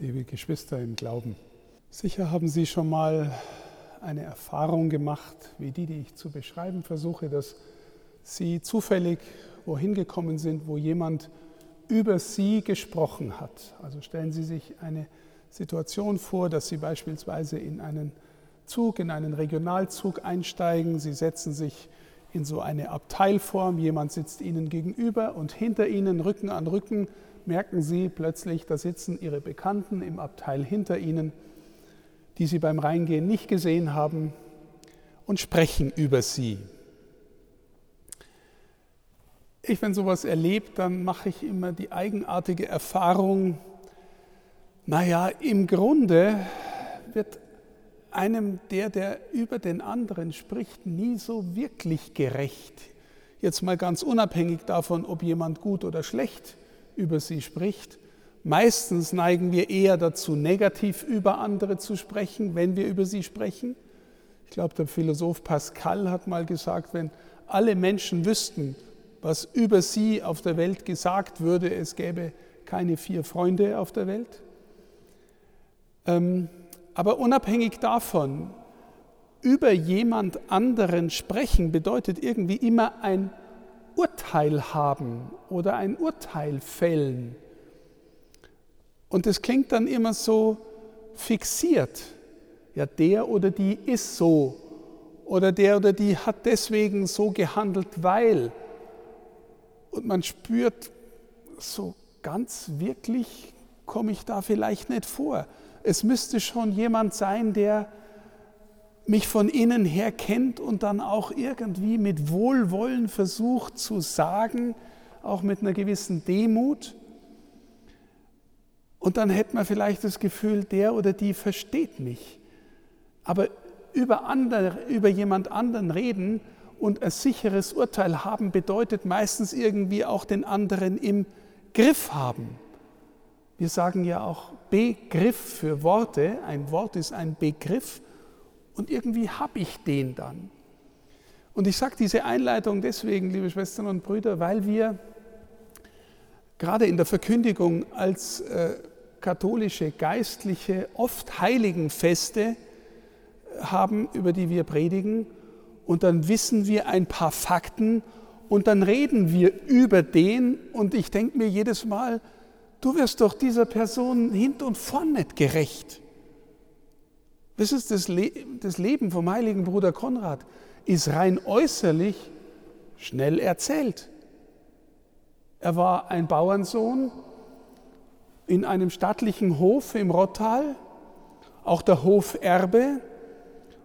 liebe Geschwister im Glauben. Sicher haben Sie schon mal eine Erfahrung gemacht, wie die, die ich zu beschreiben versuche, dass Sie zufällig wohin gekommen sind, wo jemand über Sie gesprochen hat. Also stellen Sie sich eine Situation vor, dass Sie beispielsweise in einen Zug, in einen Regionalzug einsteigen. Sie setzen sich in so eine Abteilform, jemand sitzt Ihnen gegenüber und hinter Ihnen, Rücken an Rücken, merken Sie plötzlich, da sitzen Ihre Bekannten im Abteil hinter Ihnen, die Sie beim Reingehen nicht gesehen haben und sprechen über Sie. Ich, wenn sowas erlebt, dann mache ich immer die eigenartige Erfahrung, naja, im Grunde wird einem der, der über den anderen spricht, nie so wirklich gerecht. Jetzt mal ganz unabhängig davon, ob jemand gut oder schlecht über sie spricht. Meistens neigen wir eher dazu, negativ über andere zu sprechen, wenn wir über sie sprechen. Ich glaube, der Philosoph Pascal hat mal gesagt, wenn alle Menschen wüssten, was über sie auf der Welt gesagt würde, es gäbe keine vier Freunde auf der Welt. Ähm, aber unabhängig davon, über jemand anderen sprechen bedeutet irgendwie immer ein Urteil haben oder ein Urteil fällen. Und es klingt dann immer so fixiert. Ja, der oder die ist so. Oder der oder die hat deswegen so gehandelt, weil. Und man spürt, so ganz wirklich komme ich da vielleicht nicht vor. Es müsste schon jemand sein, der mich von innen her kennt und dann auch irgendwie mit Wohlwollen versucht zu sagen, auch mit einer gewissen Demut. Und dann hätte man vielleicht das Gefühl, der oder die versteht mich. Aber über, andere, über jemand anderen reden und ein sicheres Urteil haben, bedeutet meistens irgendwie auch den anderen im Griff haben. Wir sagen ja auch Begriff für Worte. Ein Wort ist ein Begriff und irgendwie habe ich den dann. Und ich sage diese Einleitung deswegen, liebe Schwestern und Brüder, weil wir gerade in der Verkündigung als äh, katholische Geistliche oft Heiligenfeste haben, über die wir predigen. Und dann wissen wir ein paar Fakten und dann reden wir über den. Und ich denke mir jedes Mal, du wirst doch dieser Person hint und vorn nicht gerecht. Das ist das, Le das Leben vom heiligen Bruder Konrad, ist rein äußerlich schnell erzählt. Er war ein Bauernsohn in einem stattlichen Hof im Rottal, auch der Hoferbe,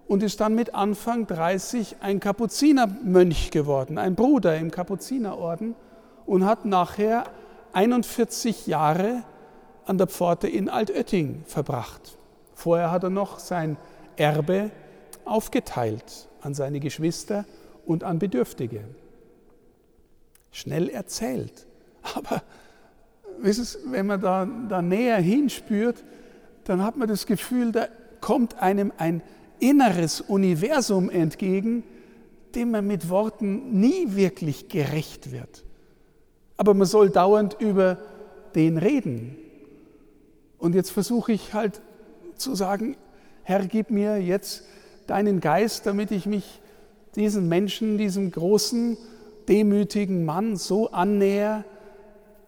und ist dann mit Anfang 30 ein Kapuzinermönch geworden, ein Bruder im Kapuzinerorden und hat nachher 41 Jahre an der Pforte in Altötting verbracht. Vorher hat er noch sein Erbe aufgeteilt an seine Geschwister und an Bedürftige. Schnell erzählt. Aber wenn man da, da näher hinspürt, dann hat man das Gefühl, da kommt einem ein inneres Universum entgegen, dem man mit Worten nie wirklich gerecht wird. Aber man soll dauernd über den reden. Und jetzt versuche ich halt zu sagen, Herr, gib mir jetzt deinen Geist, damit ich mich diesem Menschen, diesem großen, demütigen Mann so annähe,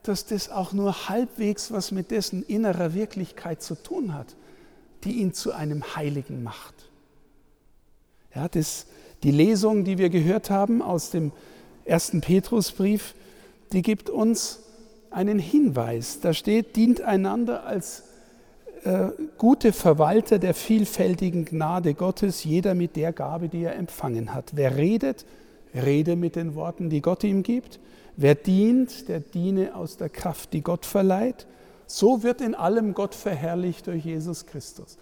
dass das auch nur halbwegs was mit dessen innerer Wirklichkeit zu tun hat, die ihn zu einem Heiligen macht. Ja, das, die Lesung, die wir gehört haben aus dem ersten Petrusbrief, die gibt uns einen Hinweis. Da steht, dient einander als äh, gute Verwalter der vielfältigen Gnade Gottes, jeder mit der Gabe, die er empfangen hat. Wer redet, rede mit den Worten, die Gott ihm gibt. Wer dient, der diene aus der Kraft, die Gott verleiht. So wird in allem Gott verherrlicht durch Jesus Christus.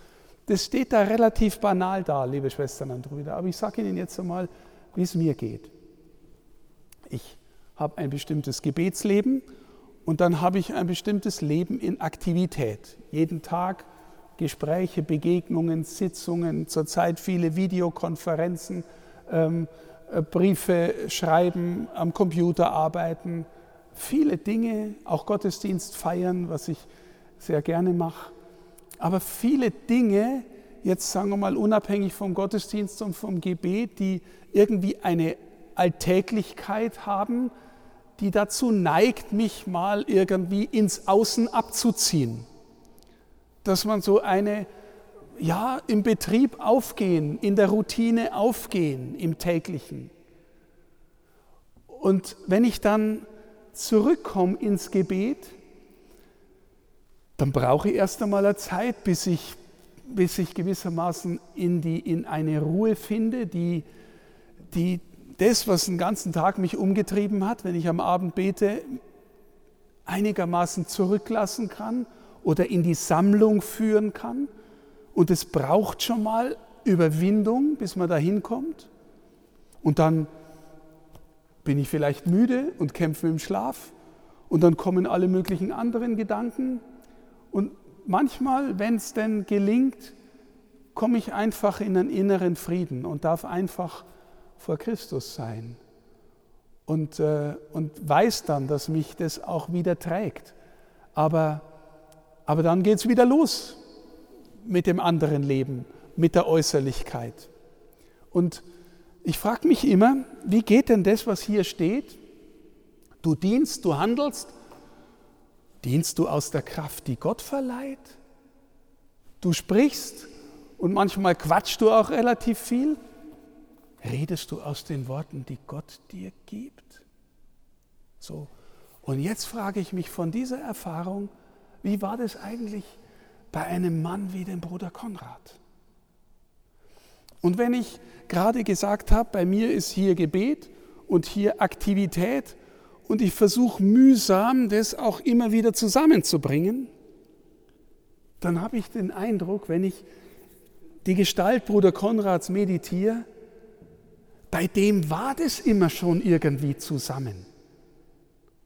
Das steht da relativ banal da, liebe Schwestern und Brüder, aber ich sage Ihnen jetzt einmal, wie es mir geht. Ich habe ein bestimmtes Gebetsleben und dann habe ich ein bestimmtes Leben in Aktivität. Jeden Tag Gespräche, Begegnungen, Sitzungen, zurzeit viele Videokonferenzen, ähm, äh, Briefe schreiben, am Computer arbeiten, viele Dinge, auch Gottesdienst feiern, was ich sehr gerne mache. aber viele Dinge, jetzt sagen wir mal unabhängig vom Gottesdienst und vom Gebet, die irgendwie eine Alltäglichkeit haben, die dazu neigt, mich mal irgendwie ins Außen abzuziehen. Dass man so eine, ja, im Betrieb aufgehen, in der Routine aufgehen, im täglichen. Und wenn ich dann zurückkomme ins Gebet, dann brauche ich erst einmal eine Zeit, bis ich, bis ich gewissermaßen in, die, in eine Ruhe finde, die, die das, was den ganzen Tag mich umgetrieben hat, wenn ich am Abend bete, einigermaßen zurücklassen kann oder in die Sammlung führen kann. Und es braucht schon mal Überwindung, bis man da hinkommt. Und dann bin ich vielleicht müde und kämpfe im Schlaf. Und dann kommen alle möglichen anderen Gedanken. Und manchmal, wenn es denn gelingt, komme ich einfach in einen inneren Frieden und darf einfach vor Christus sein und, äh, und weiß dann, dass mich das auch wieder trägt. Aber, aber dann geht es wieder los mit dem anderen Leben, mit der Äußerlichkeit. Und ich frage mich immer, wie geht denn das, was hier steht? Du dienst, du handelst. Dienst du aus der Kraft, die Gott verleiht? Du sprichst und manchmal quatschst du auch relativ viel. Redest du aus den Worten, die Gott dir gibt? So. Und jetzt frage ich mich von dieser Erfahrung, wie war das eigentlich bei einem Mann wie dem Bruder Konrad? Und wenn ich gerade gesagt habe, bei mir ist hier Gebet und hier Aktivität und ich versuche mühsam, das auch immer wieder zusammenzubringen, dann habe ich den Eindruck, wenn ich die Gestalt Bruder Konrads meditiere, bei dem war das immer schon irgendwie zusammen.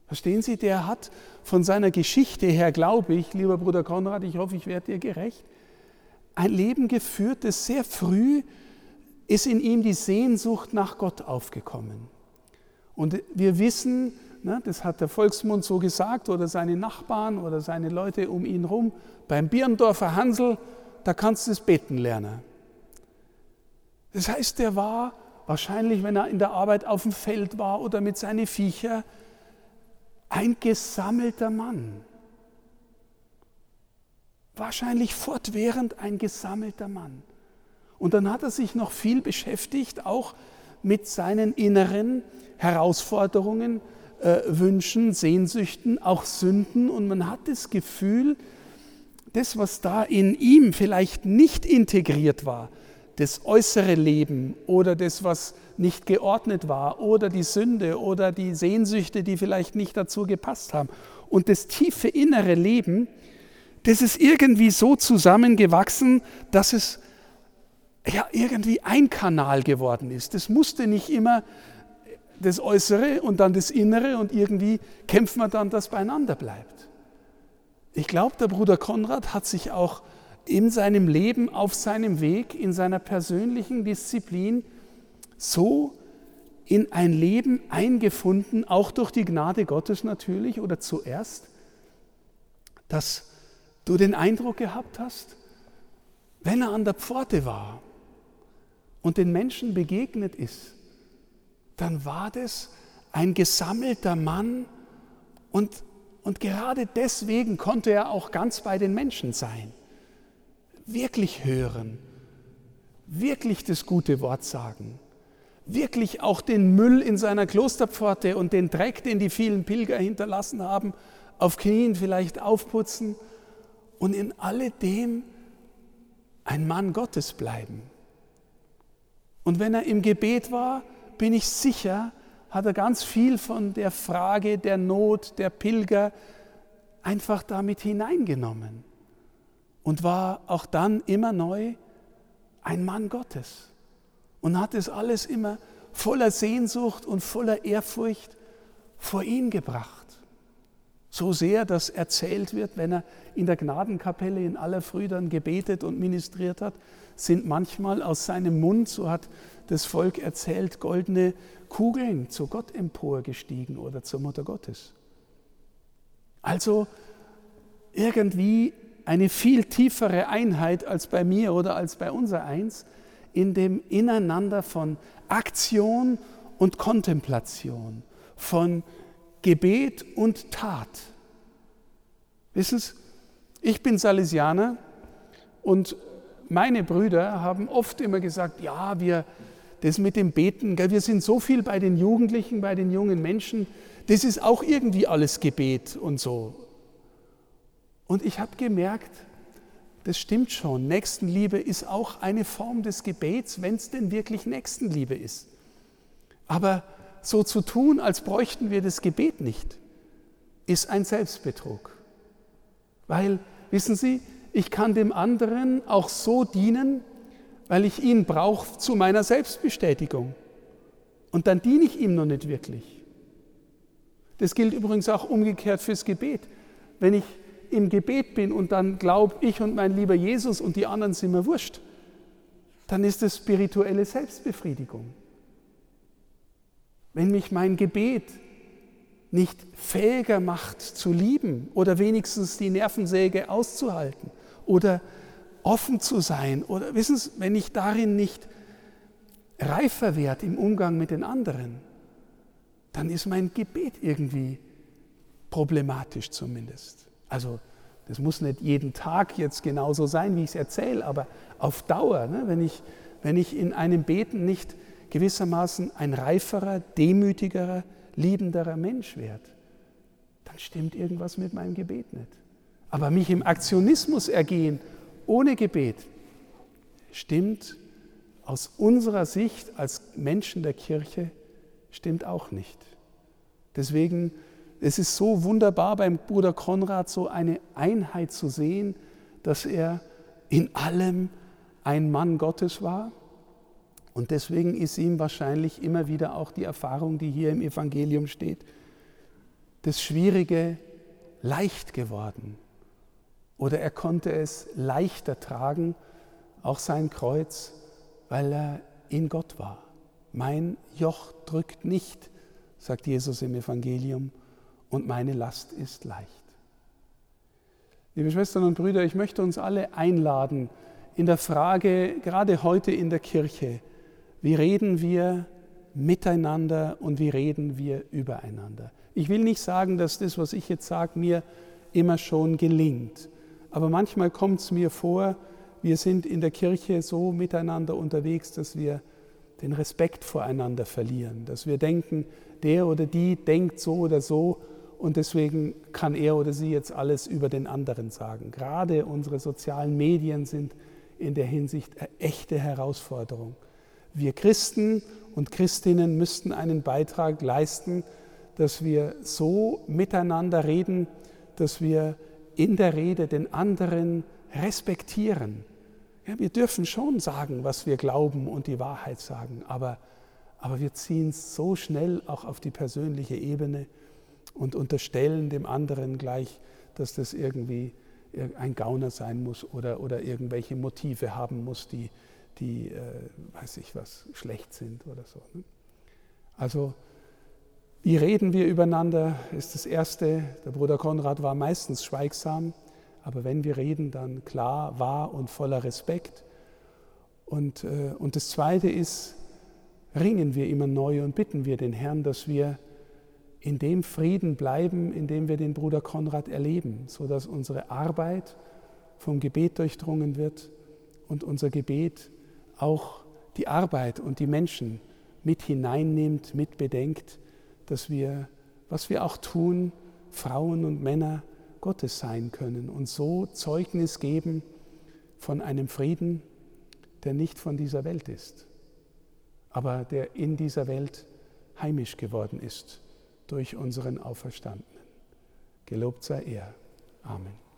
Verstehen Sie, der hat von seiner Geschichte her, glaube ich, lieber Bruder Konrad, ich hoffe, ich werde dir gerecht, ein Leben geführt, das sehr früh ist in ihm die Sehnsucht nach Gott aufgekommen. Und wir wissen, ne, das hat der Volksmund so gesagt oder seine Nachbarn oder seine Leute um ihn herum, beim Birndorfer Hansel, da kannst du das Beten lernen. Das heißt, der war wahrscheinlich, wenn er in der Arbeit auf dem Feld war oder mit seinen Viecher, ein gesammelter Mann. Wahrscheinlich fortwährend ein gesammelter Mann. Und dann hat er sich noch viel beschäftigt, auch mit seinen inneren Herausforderungen, äh, Wünschen, Sehnsüchten, auch Sünden. Und man hat das Gefühl, das, was da in ihm vielleicht nicht integriert war, das äußere Leben oder das, was nicht geordnet war oder die Sünde oder die Sehnsüchte, die vielleicht nicht dazu gepasst haben. Und das tiefe innere Leben, das ist irgendwie so zusammengewachsen, dass es ja irgendwie ein Kanal geworden ist. Das musste nicht immer das Äußere und dann das Innere und irgendwie kämpft man dann, dass beieinander bleibt. Ich glaube, der Bruder Konrad hat sich auch in seinem Leben, auf seinem Weg, in seiner persönlichen Disziplin so in ein Leben eingefunden, auch durch die Gnade Gottes natürlich oder zuerst, dass du den Eindruck gehabt hast, wenn er an der Pforte war und den Menschen begegnet ist, dann war das ein gesammelter Mann und, und gerade deswegen konnte er auch ganz bei den Menschen sein wirklich hören, wirklich das gute Wort sagen, wirklich auch den Müll in seiner Klosterpforte und den Dreck, den die vielen Pilger hinterlassen haben, auf Knien vielleicht aufputzen und in alledem ein Mann Gottes bleiben. Und wenn er im Gebet war, bin ich sicher, hat er ganz viel von der Frage der Not der Pilger einfach damit hineingenommen und war auch dann immer neu ein Mann Gottes und hat es alles immer voller Sehnsucht und voller Ehrfurcht vor ihn gebracht. So sehr, dass erzählt wird, wenn er in der Gnadenkapelle in aller Früh dann gebetet und ministriert hat, sind manchmal aus seinem Mund, so hat das Volk erzählt, goldene Kugeln zu Gott emporgestiegen oder zur Mutter Gottes. Also irgendwie eine viel tiefere Einheit als bei mir oder als bei unser eins in dem Ineinander von Aktion und Kontemplation, von Gebet und Tat. Wissen Sie, ich bin Salesianer und meine Brüder haben oft immer gesagt, ja, wir, das mit dem Beten, wir sind so viel bei den Jugendlichen, bei den jungen Menschen, das ist auch irgendwie alles Gebet und so. Und ich habe gemerkt, das stimmt schon, Nächstenliebe ist auch eine Form des Gebets, wenn es denn wirklich Nächstenliebe ist. Aber so zu tun, als bräuchten wir das Gebet nicht, ist ein Selbstbetrug. Weil, wissen Sie, ich kann dem anderen auch so dienen, weil ich ihn brauche zu meiner Selbstbestätigung. Und dann diene ich ihm noch nicht wirklich. Das gilt übrigens auch umgekehrt fürs Gebet. Wenn ich im Gebet bin und dann glaube ich und mein lieber Jesus und die anderen sind mir wurscht, dann ist das spirituelle Selbstbefriedigung. Wenn mich mein Gebet nicht fähiger macht zu lieben oder wenigstens die Nervensäge auszuhalten oder offen zu sein oder wissen Sie, wenn ich darin nicht reifer werde im Umgang mit den anderen, dann ist mein Gebet irgendwie problematisch zumindest. Also das muss nicht jeden Tag jetzt genauso sein, wie ich es erzähle, aber auf Dauer, ne, wenn, ich, wenn ich in einem Beten nicht gewissermaßen ein reiferer, demütigerer, liebenderer Mensch werde, dann stimmt irgendwas mit meinem Gebet nicht. Aber mich im Aktionismus ergehen ohne Gebet stimmt aus unserer Sicht als Menschen der Kirche stimmt auch nicht. Deswegen es ist so wunderbar beim Bruder Konrad so eine Einheit zu sehen, dass er in allem ein Mann Gottes war und deswegen ist ihm wahrscheinlich immer wieder auch die Erfahrung, die hier im Evangelium steht, das Schwierige leicht geworden. Oder er konnte es leichter tragen, auch sein Kreuz, weil er in Gott war. Mein Joch drückt nicht, sagt Jesus im Evangelium, und meine Last ist leicht. Liebe Schwestern und Brüder, ich möchte uns alle einladen in der Frage, gerade heute in der Kirche, wie reden wir miteinander und wie reden wir übereinander. Ich will nicht sagen, dass das, was ich jetzt sage, mir immer schon gelingt. Aber manchmal kommt es mir vor, wir sind in der Kirche so miteinander unterwegs, dass wir den Respekt voreinander verlieren, dass wir denken, der oder die denkt so oder so und deswegen kann er oder sie jetzt alles über den anderen sagen. Gerade unsere sozialen Medien sind in der Hinsicht eine echte Herausforderung. Wir Christen und Christinnen müssten einen Beitrag leisten, dass wir so miteinander reden, dass wir in der Rede den anderen respektieren. Ja, wir dürfen schon sagen, was wir glauben und die Wahrheit sagen, aber, aber wir ziehen es so schnell auch auf die persönliche Ebene und unterstellen dem anderen gleich, dass das irgendwie ein Gauner sein muss oder, oder irgendwelche Motive haben muss, die, die, äh, weiß ich was, schlecht sind oder so. Ne? Also, wie reden wir übereinander, ist das Erste. Der Bruder Konrad war meistens schweigsam, aber wenn wir reden, dann klar, wahr und voller Respekt. Und, äh, und das Zweite ist, ringen wir immer neu und bitten wir den Herrn, dass wir in dem Frieden bleiben, in dem wir den Bruder Konrad erleben, sodass unsere Arbeit vom Gebet durchdrungen wird und unser Gebet auch die Arbeit und die Menschen mit hineinnimmt, mit bedenkt, dass wir, was wir auch tun, Frauen und Männer Gottes sein können und so Zeugnis geben von einem Frieden, der nicht von dieser Welt ist, aber der in dieser Welt heimisch geworden ist durch unseren Auferstandenen. Gelobt sei er. Amen.